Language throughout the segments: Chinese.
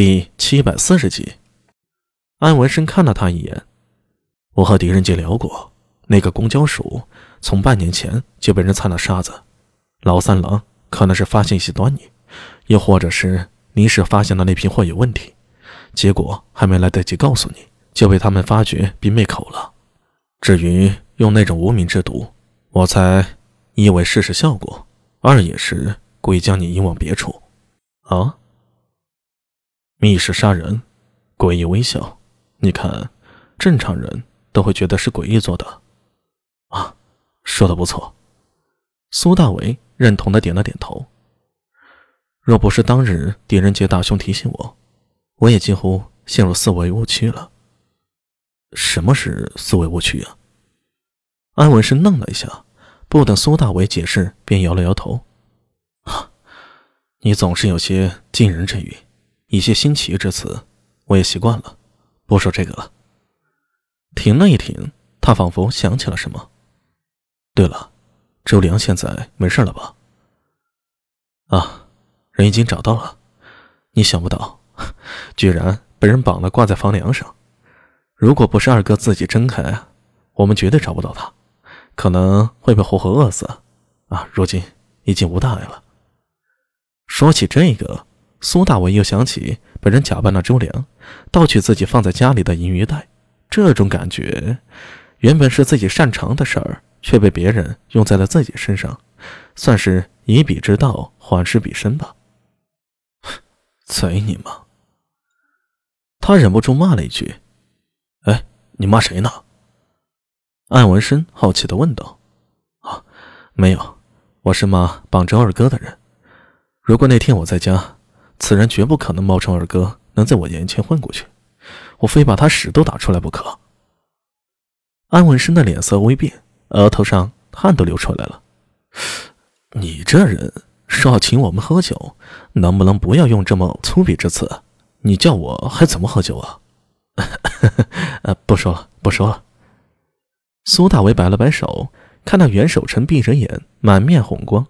第七百四十集，安文生看了他一眼。我和狄仁杰聊过，那个公交署从半年前就被人踩了沙子。老三郎可能是发现一些端倪，又或者是你是发现了那批货有问题，结果还没来得及告诉你，就被他们发觉并灭口了。至于用那种无名之毒，我猜一为试试效果，二也是故意将你引往别处。啊？密室杀人，诡异微笑。你看，正常人都会觉得是诡异做的。啊，说的不错。苏大为认同的点了点头。若不是当日狄仁杰大兄提醒我，我也几乎陷入思维误区了。什么是思维误区啊？安文生愣了一下，不等苏大为解释，便摇了摇头。啊，你总是有些惊人之语。一些新奇之词，我也习惯了，不说这个了。停了一停，他仿佛想起了什么。对了，周良现在没事了吧？啊，人已经找到了。你想不到，居然被人绑了挂在房梁上。如果不是二哥自己睁开，我们绝对找不到他，可能会被活活饿死。啊，如今已经无大碍了。说起这个。苏大伟又想起被人假扮了周良，盗取自己放在家里的银鱼袋，这种感觉，原本是自己擅长的事儿，却被别人用在了自己身上，算是以彼之道还施彼身吧。贼你妈！他忍不住骂了一句：“哎，你骂谁呢？”艾文生好奇的问道：“啊，没有，我是骂绑着二哥的人。如果那天我在家……”此人绝不可能冒充二哥，能在我眼前混过去。我非把他屎都打出来不可。安文生的脸色微变，额头上汗都流出来了。你这人说要请我们喝酒，能不能不要用这么粗鄙之词？你叫我还怎么喝酒啊？呃，不说了，不说了。苏大伟摆了摆手，看到袁守诚闭着眼，满面红光，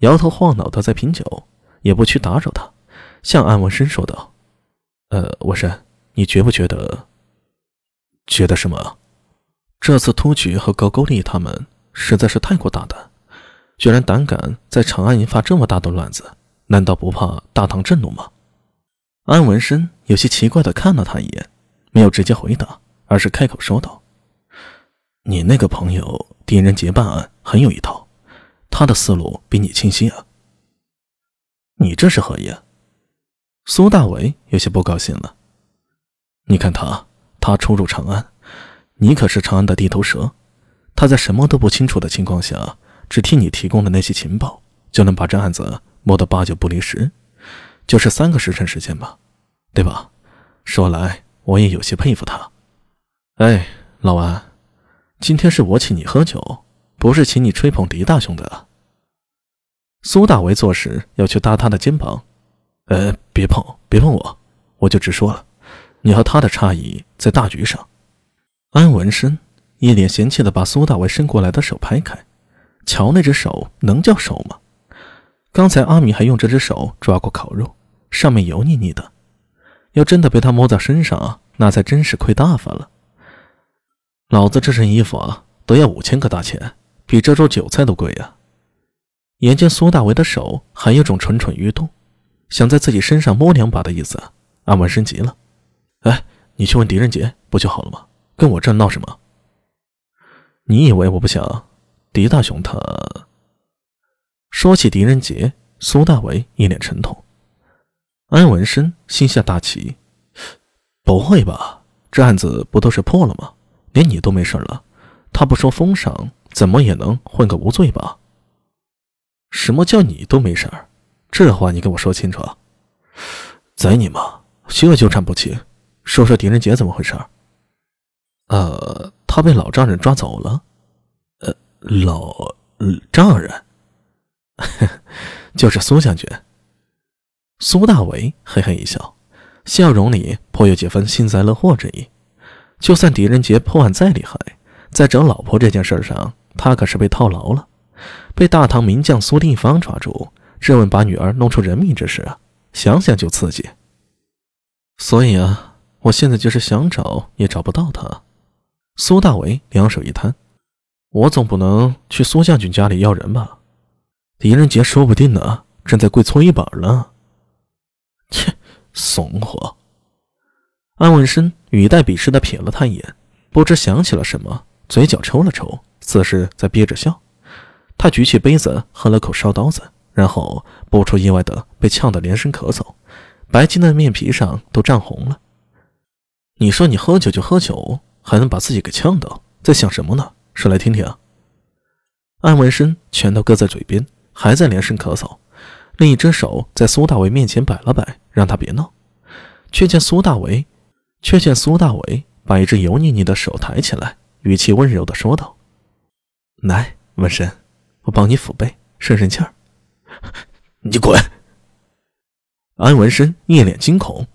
摇头晃脑的在品酒，也不去打扰他。向安文生说道：“呃，文生，你觉不觉得？觉得什么？这次突厥和高句丽他们实在是太过大胆，居然胆敢在长安引发这么大的乱子，难道不怕大唐震怒吗？”安文生有些奇怪的看了他一眼，没有直接回答，而是开口说道：“你那个朋友狄仁杰办案很有一套，他的思路比你清晰啊。你这是何意？”啊苏大伟有些不高兴了。你看他，他初入长安，你可是长安的地头蛇。他在什么都不清楚的情况下，只替你提供的那些情报，就能把这案子摸得八九不离十，就是三个时辰时间吧，对吧？说来我也有些佩服他。哎，老安，今天是我请你喝酒，不是请你吹捧狄大兄的。苏大为做事要去搭他的肩膀。呃，别碰，别碰我，我就直说了，你和他的差异在大局上。安文生一脸嫌弃的把苏大为伸过来的手拍开，瞧那只手能叫手吗？刚才阿米还用这只手抓过烤肉，上面油腻腻的，要真的被他摸在身上，那才真是亏大发了。老子这身衣服啊，都要五千个大钱，比这桌韭菜都贵呀！眼见苏大为的手还有种蠢蠢欲动。想在自己身上摸两把的意思，安文生急了。哎，你去问狄仁杰不就好了吗？跟我这闹什么？你以为我不想？狄大雄他……说起狄仁杰，苏大为一脸沉痛。安文生心下大起，不会吧？这案子不都是破了吗？连你都没事了，他不说封赏，怎么也能混个无罪吧？什么叫你都没事儿？这话你跟我说清楚啊，宰你妈！这纠缠不清，说说狄仁杰怎么回事？呃，他被老丈人抓走了。呃，老丈人，就是苏将军。苏大为嘿嘿一笑，笑容里颇有几分幸灾乐祸之意。就算狄仁杰破案再厉害，在找老婆这件事上，他可是被套牢了，被大唐名将苏定方抓住。质问把女儿弄出人命之事啊，想想就刺激。所以啊，我现在就是想找也找不到他。苏大为两手一摊，我总不能去苏将军家里要人吧？狄仁杰说不定呢，正在跪搓衣板呢。切，怂货！安文生语带鄙视的瞥了他一眼，不知想起了什么，嘴角抽了抽，似是在憋着笑。他举起杯子喝了口烧刀子，然后不出意外的被呛得连声咳嗽，白金的面皮上都涨红了。你说你喝酒就喝酒，还能把自己给呛到，在想什么呢？说来听听。安文生拳头搁在嘴边，还在连声咳嗽，另一只手在苏大伟面前摆了摆，让他别闹，却见苏大伟。却见苏大伟把一只油腻腻的手抬起来，语气温柔的说道：“来，文生，我帮你抚背，顺顺气儿。” 你滚！安文生一脸惊恐，